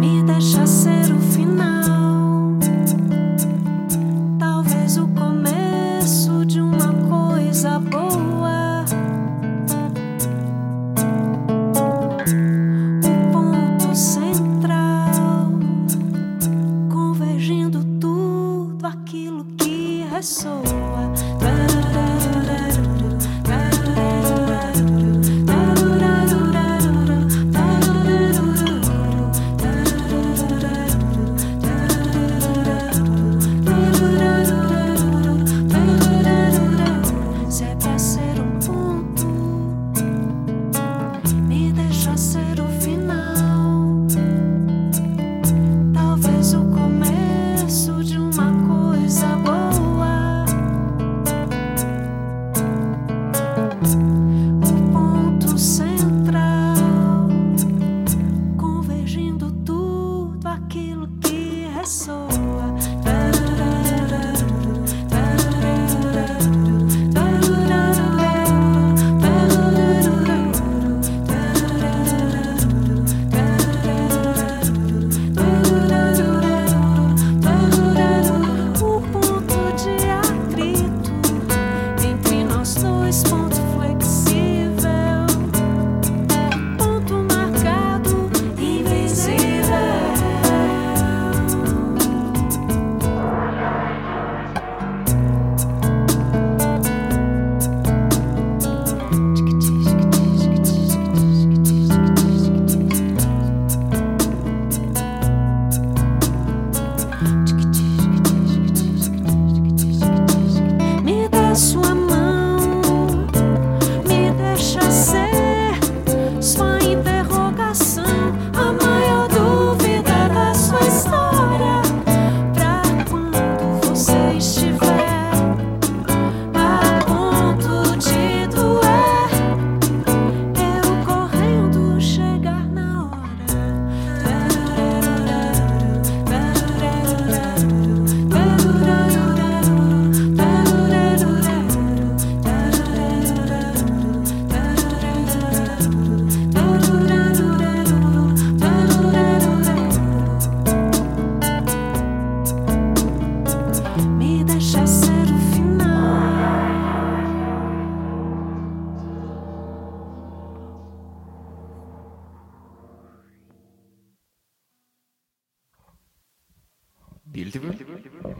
Me deixa ser o final. Talvez o começo. ressoa. ser um ponto, me deixa ser. Değildi mi? Değildi mi?